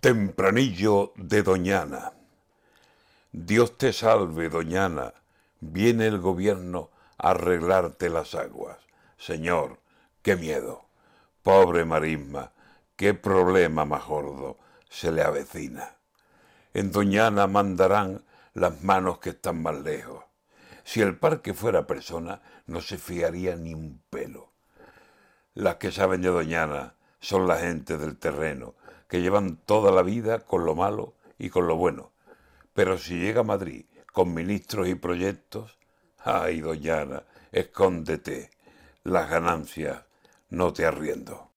Tempranillo de Doñana. Dios te salve, Doñana. Viene el gobierno a arreglarte las aguas. Señor, qué miedo. Pobre marisma, qué problema más gordo se le avecina. En Doñana mandarán las manos que están más lejos. Si el parque fuera persona, no se fiaría ni un pelo. Las que saben de Doñana son la gente del terreno, que llevan toda la vida con lo malo y con lo bueno. Pero si llega a Madrid con ministros y proyectos, ay, Doñana, escóndete, las ganancias no te arriendo.